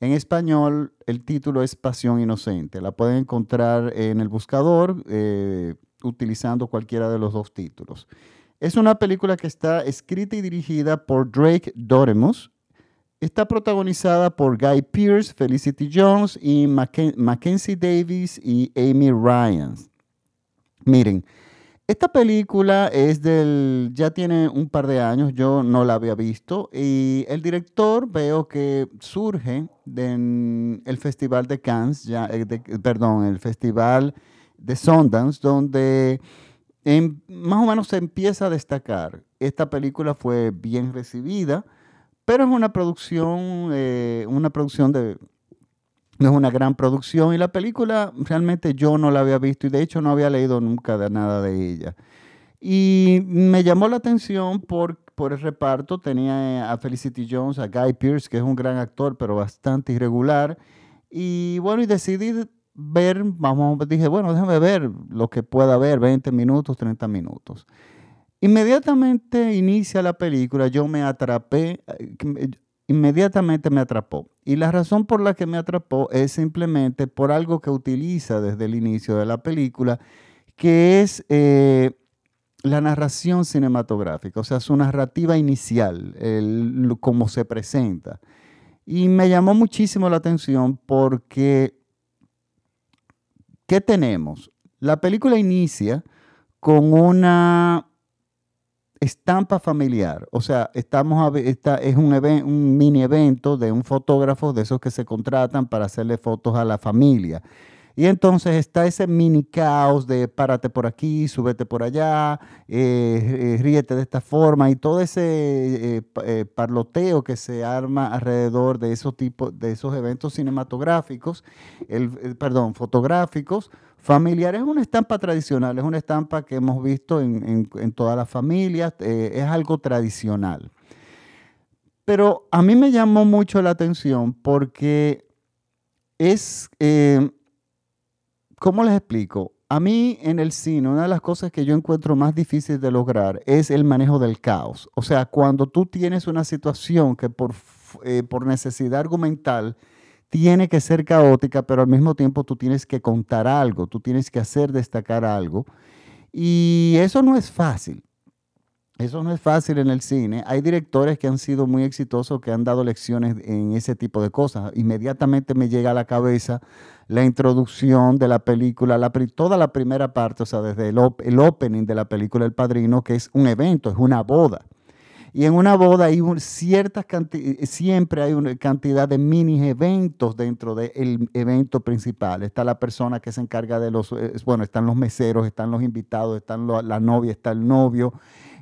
en español, el título es Pasión Inocente. La pueden encontrar en el buscador eh, utilizando cualquiera de los dos títulos. Es una película que está escrita y dirigida por Drake Doremus. Está protagonizada por Guy Pearce, Felicity Jones y Mackenzie Davis y Amy Ryan. Miren, esta película es del, ya tiene un par de años, yo no la había visto y el director veo que surge del Festival de Cannes, ya, eh, perdón, el Festival de Sundance, donde más o menos se empieza a destacar. Esta película fue bien recibida, pero es una producción, eh, una producción de es una gran producción y la película realmente yo no la había visto y de hecho no había leído nunca de nada de ella. Y me llamó la atención por, por el reparto. Tenía a Felicity Jones, a Guy Pearce, que es un gran actor, pero bastante irregular. Y bueno, y decidí ver, vamos, dije, bueno, déjame ver lo que pueda ver, 20 minutos, 30 minutos. Inmediatamente inicia la película, yo me atrapé, eh, inmediatamente me atrapó. Y la razón por la que me atrapó es simplemente por algo que utiliza desde el inicio de la película, que es eh, la narración cinematográfica, o sea, su narrativa inicial, el, cómo se presenta. Y me llamó muchísimo la atención porque, ¿qué tenemos? La película inicia con una estampa familiar. O sea, estamos a, esta es un, un mini evento de un fotógrafo de esos que se contratan para hacerle fotos a la familia. Y entonces está ese mini caos de párate por aquí, súbete por allá, eh, eh, ríete de esta forma y todo ese eh, parloteo que se arma alrededor de esos tipos, de esos eventos cinematográficos, el, perdón, fotográficos, familiares. Es una estampa tradicional, es una estampa que hemos visto en, todas las familias, es algo tradicional. Pero a mí me llamó mucho la atención porque es ¿cómo les explico? A mí en el cine, una de las cosas que yo encuentro más difícil de lograr es el manejo del caos. O sea, cuando tú tienes una situación que por, eh, por necesidad argumental tiene que ser caótica, pero al mismo tiempo tú tienes que contar algo, tú tienes que hacer destacar algo. Y eso no es fácil. Eso no es fácil en el cine. Hay directores que han sido muy exitosos, que han dado lecciones en ese tipo de cosas. Inmediatamente me llega a la cabeza la introducción de la película, la, toda la primera parte, o sea, desde el, el, opening de la película El Padrino, que es un evento, es una boda. Y en una boda hay ciertas siempre hay una cantidad de mini eventos dentro del evento principal. Está la persona que se encarga de los, eh, bueno, están los meseros, están los invitados, están la novia, está el novio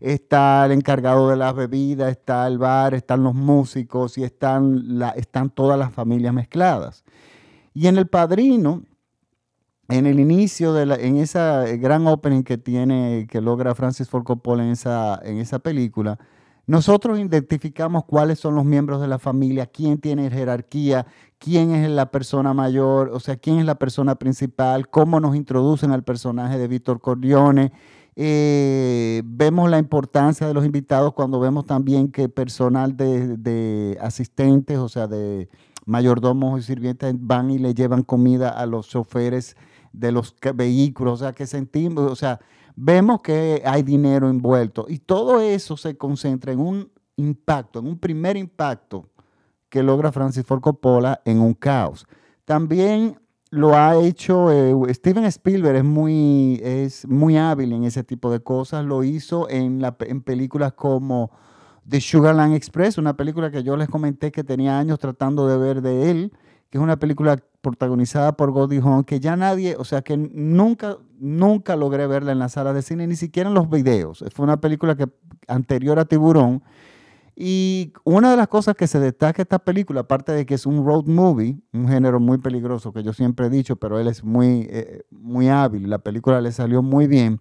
está el encargado de las bebidas, está el bar, están los músicos y están, la, están todas las familias mezcladas. Y en El Padrino, en el inicio de la, en esa gran opening que tiene, que logra Francis Ford Coppola en esa, en esa película, nosotros identificamos cuáles son los miembros de la familia, quién tiene jerarquía, quién es la persona mayor, o sea, quién es la persona principal, cómo nos introducen al personaje de Víctor Corleone, eh, vemos la importancia de los invitados cuando vemos también que personal de, asistentes, o sea, de mayordomos y sirvientes van y le llevan comida a los choferes de los vehículos, o sea, que sentimos, o sea, vemos que hay dinero envuelto y todo eso se concentra en un impacto, en un primer impacto que logra Francis Ford Coppola en un caos. También lo ha hecho, eh, Steven Spielberg es muy, es muy hábil en ese tipo de cosas, lo hizo en, la, en películas como The Sugarland Express, una película que yo les comenté que tenía años tratando de ver de él, que es una película protagonizada por Goldie Hawn, que ya nadie, o sea, que nunca, nunca logré verla en la sala de cine, ni siquiera en los videos. Fue una película que anterior a Tiburón, Y una de las cosas que se destaca esta película, aparte de que es un road movie, un género muy peligroso que yo siempre he dicho, pero él es muy, eh, muy hábil, la película le salió muy bien,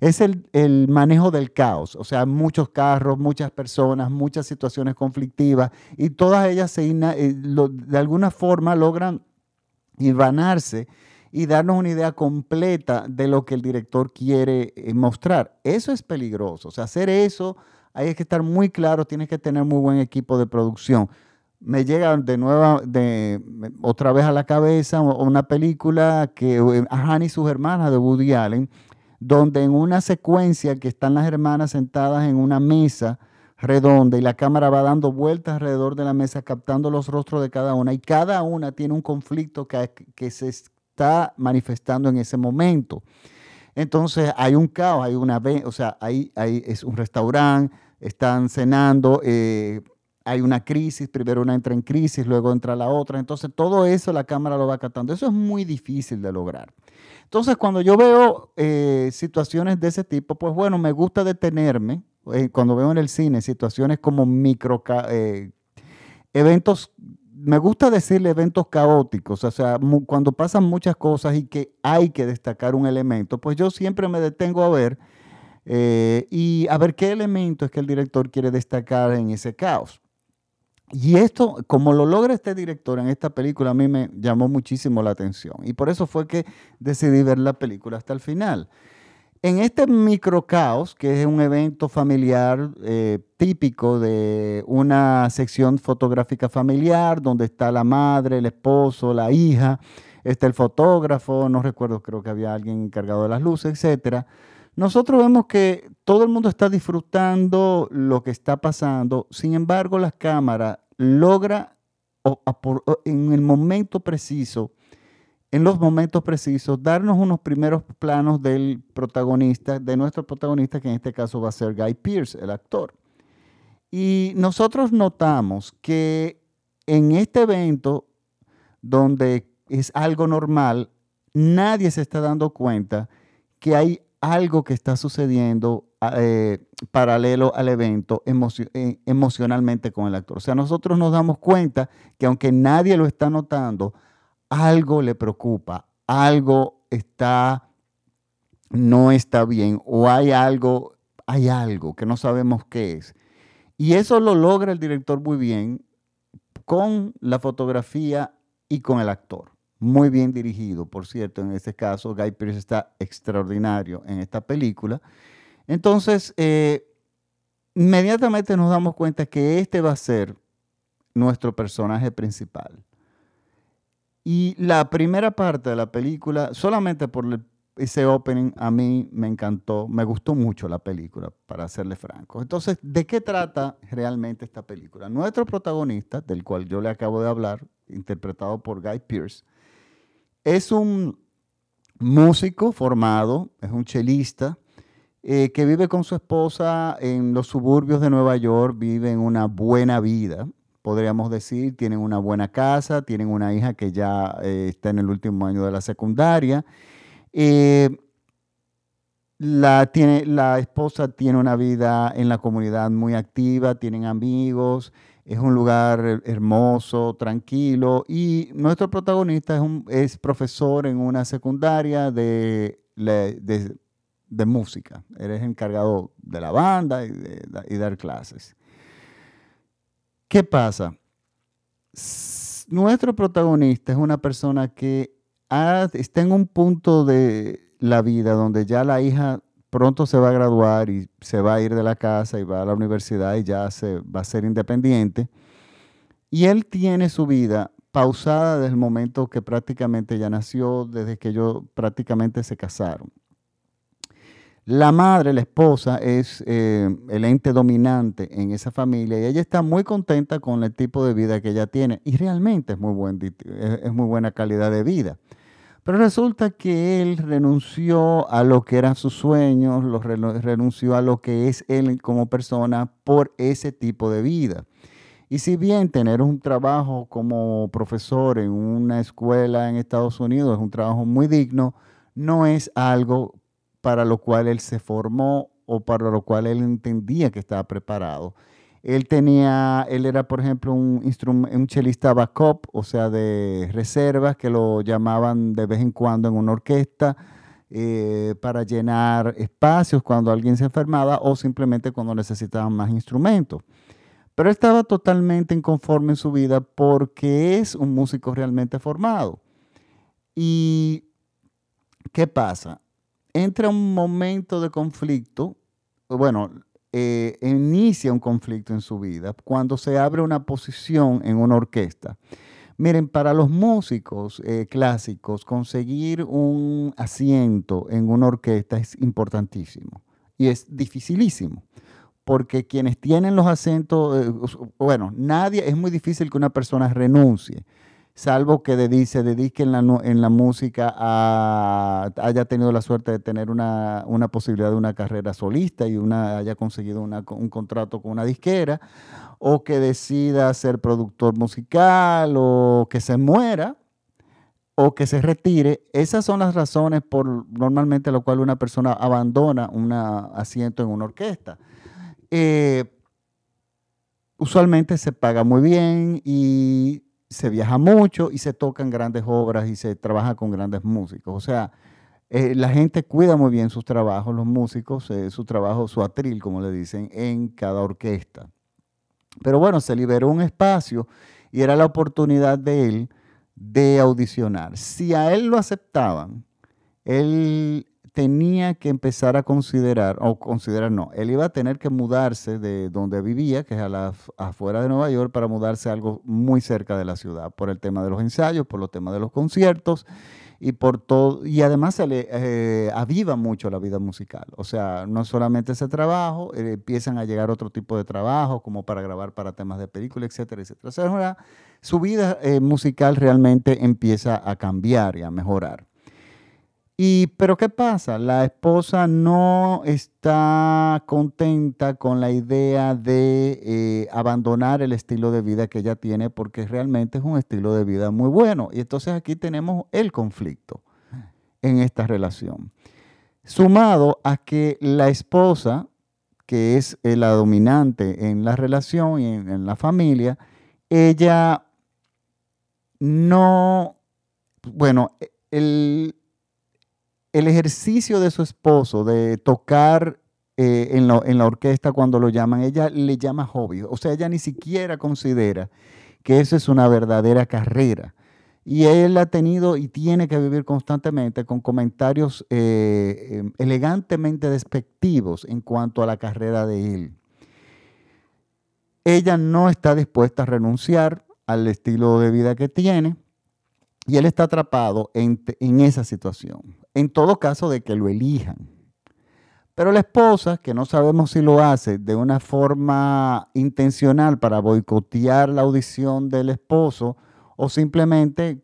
es el, el, manejo del caos. O sea, muchos carros, muchas personas, muchas situaciones conflictivas y todas ellas se, eh, de alguna forma logran hilvanarse y darnos una idea completa de lo que el director quiere eh, mostrar. Eso es peligroso. O sea, hacer eso hay que estar muy claro, tienes que tener muy buen equipo de producción. Me llega de nuevo, de, otra vez a la cabeza una película que eh, Hannah y sus hermanas de Woody Allen, donde en una secuencia que están las hermanas sentadas en una mesa redonda y la cámara va dando vueltas alrededor de la mesa captando los rostros de cada una y cada una tiene un conflicto que, que se está manifestando en ese momento. Entonces hay un caos, hay una, o sea, ahí, ahí es un restaurante, están cenando, eh, hay una crisis, primero una entra en crisis, luego entra la otra, entonces todo eso la cámara lo va captando. Eso es muy difícil de lograr. Entonces cuando yo veo eh, situaciones de ese tipo, pues bueno, me gusta detenerme, eh, cuando veo en el cine situaciones como micro, eventos me gusta decirle eventos caóticos, o sea, cuando pasan muchas cosas y que hay que destacar un elemento, pues yo siempre me detengo a ver eh, y a ver qué elemento es que el director quiere destacar en ese caos. Y esto, como lo logra este director en esta película, a mí me llamó muchísimo la atención. Y por eso fue que decidí ver la película hasta el final. En este microcaos, que es un evento familiar eh, típico de una sección fotográfica familiar, donde está la madre, el esposo, la hija, está el fotógrafo, no recuerdo, creo que había alguien encargado de las luces, etc. Nosotros vemos que todo el mundo está disfrutando lo que está pasando, sin embargo la cámara logra en el momento preciso en los momentos precisos, darnos unos primeros planos del protagonista, de nuestro protagonista, que en este caso va a ser Guy Pierce, el actor. Y nosotros notamos que en este evento, donde es algo normal, nadie se está dando cuenta que hay algo que está sucediendo eh, paralelo al evento eh, emocionalmente con el actor. O sea, nosotros nos damos cuenta que aunque nadie lo está notando, algo le preocupa, algo está, no está bien, o hay algo, hay algo que no sabemos qué es. Y eso lo logra el director muy bien con la fotografía y con el actor. Muy bien dirigido, por cierto, en este caso Guy Pearce está extraordinario en esta película. Entonces, eh, inmediatamente nos damos cuenta que este va a ser nuestro personaje principal. Y la primera parte de la película, solamente por ese opening, a mí me encantó, me gustó mucho la película, para serle franco. Entonces, ¿de qué trata realmente esta película? Nuestro protagonista, del cual yo le acabo de hablar, interpretado por Guy Pearce, es un músico formado, es un chelista, eh, que vive con su esposa en los suburbios de Nueva York, vive en una buena vida, podríamos decir, tienen una buena casa, tienen una hija que ya eh, está en el último año de la secundaria. Eh, la, la esposa tiene una vida en la comunidad muy activa, tienen amigos, es un lugar hermoso, tranquilo y nuestro protagonista es, es profesor en una secundaria de, música. Eres encargado de la banda y, de, y dar clases. ¿Qué pasa? Nuestro protagonista es una persona que está en un punto de la vida donde ya la hija pronto se va a graduar y se va a ir de la casa y va a la universidad y ya se va a ser independiente. Y él tiene su vida pausada desde el momento que prácticamente ya nació, desde que ellos prácticamente se casaron. La madre, la esposa, es eh, el ente dominante en esa familia y ella está muy contenta con el tipo de vida que ella tiene y realmente es muy, es muy buena calidad de vida. Pero resulta que él renunció a lo que eran sus sueños, renunció a lo que es él como persona por ese tipo de vida. Y si bien tener un trabajo como profesor en una escuela en Estados Unidos es un trabajo muy digno, no es algo para lo cual él se formó o para lo cual él entendía que estaba preparado. Él tenía, él era, por ejemplo, un, un chelista backup, o sea, de reservas, que lo llamaban de vez en cuando en una orquesta eh, para llenar espacios cuando alguien se enfermaba o simplemente cuando necesitaban más instrumentos. Pero estaba totalmente inconforme en su vida porque es un músico realmente formado. ¿Y qué pasa? Entra un momento de conflicto, bueno, eh, inicia un conflicto en su vida cuando se abre una posición en una orquesta. Miren, para los músicos eh, clásicos, conseguir un asiento en una orquesta es importantísimo y es dificilísimo porque quienes tienen los acentos, eh, bueno, nadie, es muy difícil que una persona renuncie, salvo que se dedique en la, música, haya tenido la suerte de tener una, posibilidad de una carrera solista y una, haya conseguido un contrato con una disquera, o que decida ser productor musical, o que se muera, o que se retire. Esas son las razones por normalmente lo cual una persona abandona un asiento en una orquesta. Eh, usualmente se paga muy bien y se viaja mucho y se tocan grandes obras y se trabaja con grandes músicos. O sea, eh, la gente cuida muy bien sus trabajos, los músicos, eh, su trabajo, su atril, como le dicen, en cada orquesta. Pero bueno, se liberó un espacio y era la oportunidad de él de audicionar. Si a él lo aceptaban, él tenía que empezar a considerar, o considerar no, él iba a tener que mudarse de donde vivía, que es a afuera de Nueva York, para mudarse a algo muy cerca de la ciudad, por el tema de los ensayos, por los temas de los conciertos y por todo, y además se le eh, aviva mucho la vida musical. O sea, no solamente ese trabajo, eh, empiezan a llegar otro tipo de trabajo, como para grabar para temas de película, etcétera, etcétera. O sea, su vida eh, musical realmente empieza a cambiar y a mejorar. Y, pero ¿qué pasa? La esposa no está contenta con la idea de eh, abandonar el estilo de vida que ella tiene porque realmente es un estilo de vida muy bueno. Y entonces aquí tenemos el conflicto en esta relación. Sumado a que la esposa, que es eh, la dominante en la relación y en la familia, ella no, bueno, el, el ejercicio de su esposo de tocar eh, en, la orquesta cuando lo llaman, ella le llama hobby. O sea, ella ni siquiera considera que eso es una verdadera carrera. Y él ha tenido y tiene que vivir constantemente con comentarios eh, em, elegantemente despectivos en cuanto a la carrera de él. Ella no está dispuesta a renunciar al estilo de vida que tiene y él está atrapado en, en esa situación en todo caso de que lo elijan. Pero la esposa, que no sabemos si lo hace de una forma intencional para boicotear la audición del esposo o simplemente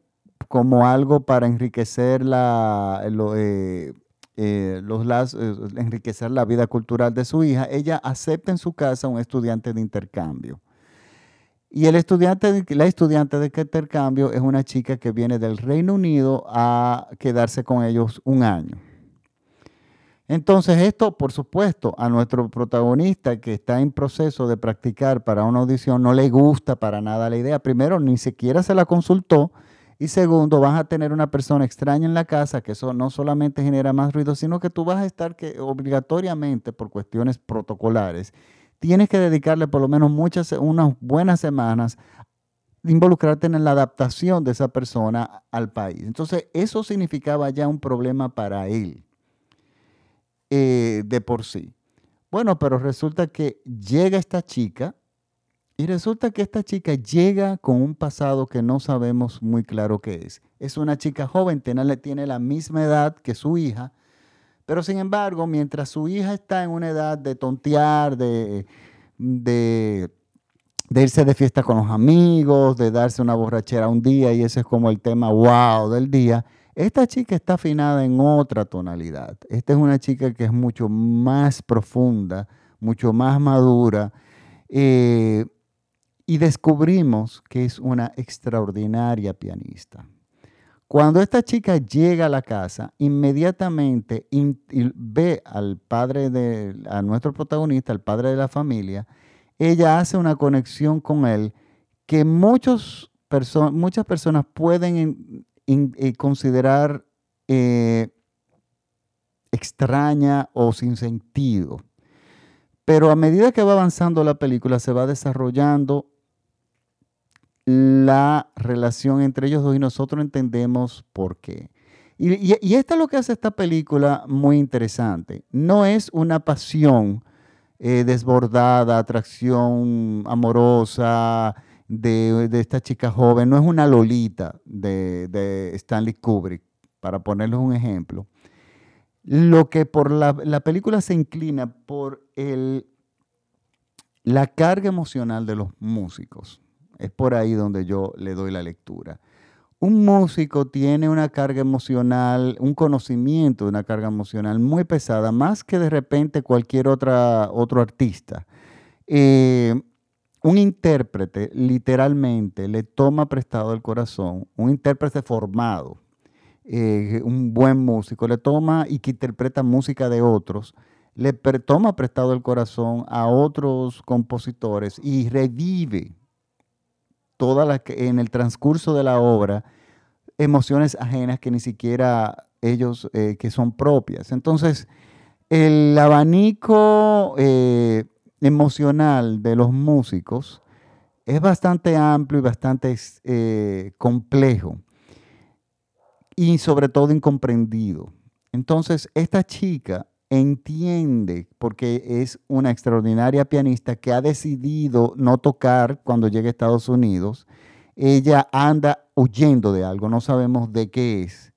como algo para enriquecer la, eh, eh, eh, enriquecer la vida cultural de su hija, ella acepta en su casa un estudiante de intercambio. Y el estudiante, la estudiante de intercambio es una chica que viene del Reino Unido a quedarse con ellos un año. Entonces esto, por supuesto, a nuestro protagonista que está en proceso de practicar para una audición no le gusta para nada la idea. Primero, ni siquiera se la consultó. Y segundo, vas a tener una persona extraña en la casa, que eso no solamente genera más ruido, sino que tú vas a estar que, obligatoriamente, por cuestiones protocolares, tienes que dedicarle por lo menos muchas, unas buenas semanas involucrarte en la adaptación de esa persona al país. Entonces, eso significaba ya un problema para él eh, de por sí. Bueno, pero resulta que llega esta chica y resulta que esta chica llega con un pasado que no sabemos muy claro qué es. Es una chica joven, tiene, tiene la misma edad que su hija, pero sin embargo, mientras su hija está en una edad de tontear, de, de, irse de fiesta con los amigos, de darse una borrachera un día, y ese es como el tema wow del día, esta chica está afinada en otra tonalidad. Esta es una chica que es mucho más profunda, mucho más madura. Eh, y descubrimos que es una extraordinaria pianista. Cuando esta chica llega a la casa, inmediatamente ve al padre de, a nuestro protagonista, al padre de la familia, ella hace una conexión con él que muchas personas pueden eh, considerar eh, extraña o sin sentido. Pero a medida que va avanzando la película, se va desarrollando la relación entre ellos dos y nosotros entendemos por qué. Y, y, esto es lo que hace esta película muy interesante. No es una pasión eh, desbordada, atracción amorosa de, esta chica joven, no es una Lolita de, Stanley Kubrick, para ponerles un ejemplo lo que por la, película se inclina por la carga emocional de los músicos. Es por ahí donde yo le doy la lectura. Un músico tiene una carga emocional, un conocimiento de una carga emocional muy pesada, más que de repente cualquier otro artista. Eh, un intérprete literalmente le toma prestado el corazón, un intérprete formado, eh, un buen músico, le toma y que interpreta música de otros, le toma prestado el corazón a otros compositores y revive toda la, en el transcurso de la obra emociones ajenas que ni siquiera ellos, eh, que son propias. Entonces, el abanico eh, emocional de los músicos es bastante amplio y bastante complejo y sobre todo incomprendido. Entonces, esta chica entiende, porque es una extraordinaria pianista que ha decidido no tocar cuando llegue a Estados Unidos, ella anda huyendo de algo, no sabemos de qué es.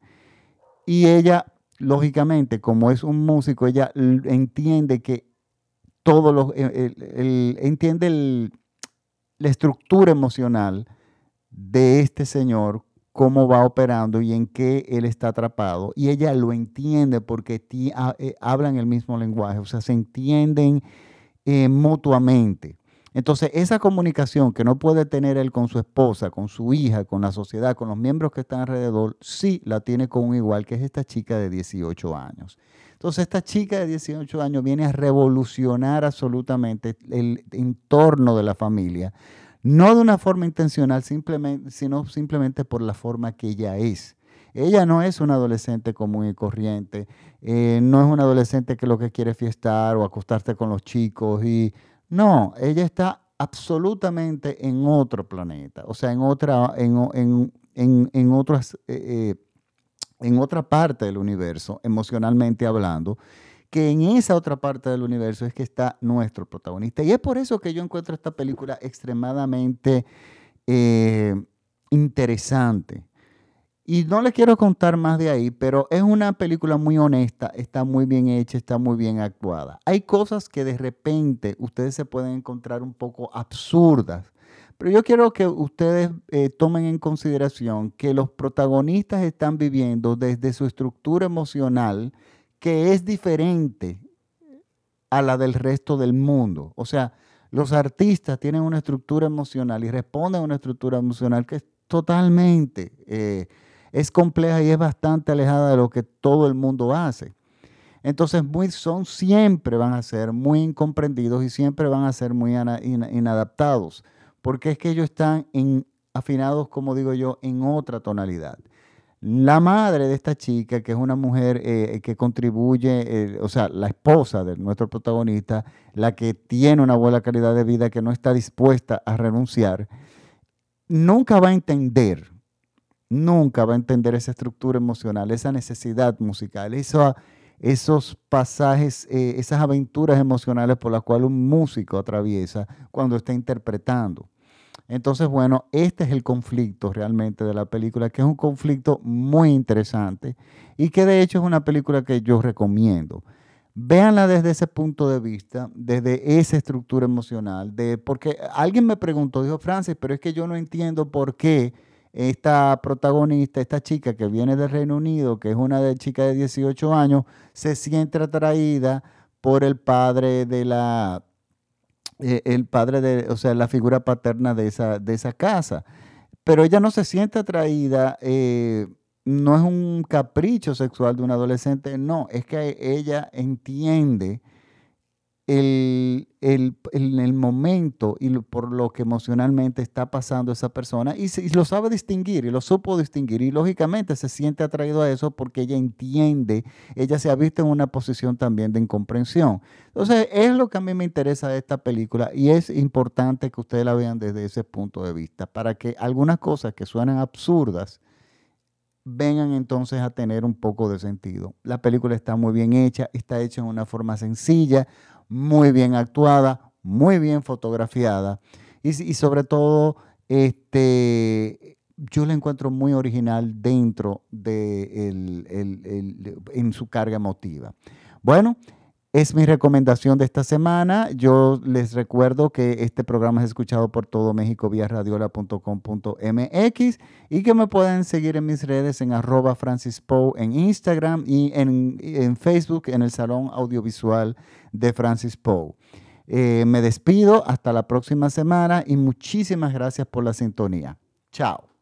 Y ella, lógicamente, como es un músico, ella entiende que todo lo, entiende la estructura emocional de este señor cómo va operando y en qué él está atrapado. Y ella lo entiende porque eh, hablan el mismo lenguaje, o sea, se entienden eh, mutuamente. Entonces, esa comunicación que no puede tener él con su esposa, con su hija, con la sociedad, con los miembros que están alrededor, sí la tiene con un igual, que es esta chica de 18 años. Entonces, esta chica de 18 años viene a revolucionar absolutamente el entorno de la familia, no de una forma intencional, sino simplemente por la forma que ella es. Ella no es una adolescente común y corriente, eh, no es una adolescente que lo que quiere fiestar o acostarse con los chicos. Y, no, ella está absolutamente en otro planeta, o sea, en otra, en, en, otras, eh, eh, en otra parte del universo, emocionalmente hablando que en esa otra parte del universo es que está nuestro protagonista. Y es por eso que yo encuentro esta película extremadamente eh, interesante. Y no les quiero contar más de ahí, pero es una película muy honesta, está muy bien hecha, está muy bien actuada. Hay cosas que de repente ustedes se pueden encontrar un poco absurdas, pero yo quiero que ustedes eh, tomen en consideración que los protagonistas están viviendo desde su estructura emocional, que es diferente a la del resto del mundo. O sea, los artistas tienen una estructura emocional y responden a una estructura emocional que es totalmente, eh, es compleja y es bastante alejada de lo que todo el mundo hace. Entonces, muy, son, siempre van a ser muy incomprendidos y siempre van a ser muy inadaptados, porque es que ellos están afinados, como digo yo, en otra tonalidad. La madre de esta chica, que es una mujer eh, que contribuye, eh, o sea, la esposa de nuestro protagonista, la que tiene una buena calidad de vida, que no está dispuesta a renunciar, nunca va a entender, nunca va a entender esa estructura emocional, esa necesidad musical, esos pasajes, eh, esas aventuras emocionales por las cuales un músico atraviesa cuando está interpretando. Entonces, bueno, este es el conflicto realmente de la película, que es un conflicto muy interesante y que de hecho es una película que yo recomiendo. Véanla desde ese punto de vista, desde esa estructura emocional, de porque alguien me preguntó, dijo Francis, pero es que yo no entiendo por qué esta protagonista, esta chica que viene del Reino Unido, que es una chica de 18 años, se siente atraída por el padre de la eh, el padre de, o sea, la figura paterna de esa, de esa casa. Pero ella no se siente atraída, eh, no es un capricho sexual de un adolescente, no, es que ella entiende el, el, el, momento y por lo que emocionalmente está pasando esa persona y, lo sabe distinguir y lo supo distinguir y lógicamente se siente atraído a eso porque ella entiende, ella se ha visto en una posición también de incomprensión. Entonces es lo que a mí me interesa de esta película y es importante que ustedes la vean desde ese punto de vista para que algunas cosas que suenan absurdas, vengan entonces a tener un poco de sentido. La película está muy bien hecha, está hecha en una forma sencilla, muy bien actuada, muy bien fotografiada y, sobre todo este, yo la encuentro muy original dentro de en su carga emotiva. Bueno, es mi recomendación de esta semana. Yo les recuerdo que este programa es escuchado por todo México vía radiola.com.mx y que me pueden seguir en mis redes en arroba Francis en Instagram y en, Facebook en el Salón Audiovisual de Francis Poe. Eh, me despido hasta la próxima semana y muchísimas gracias por la sintonía. Chao.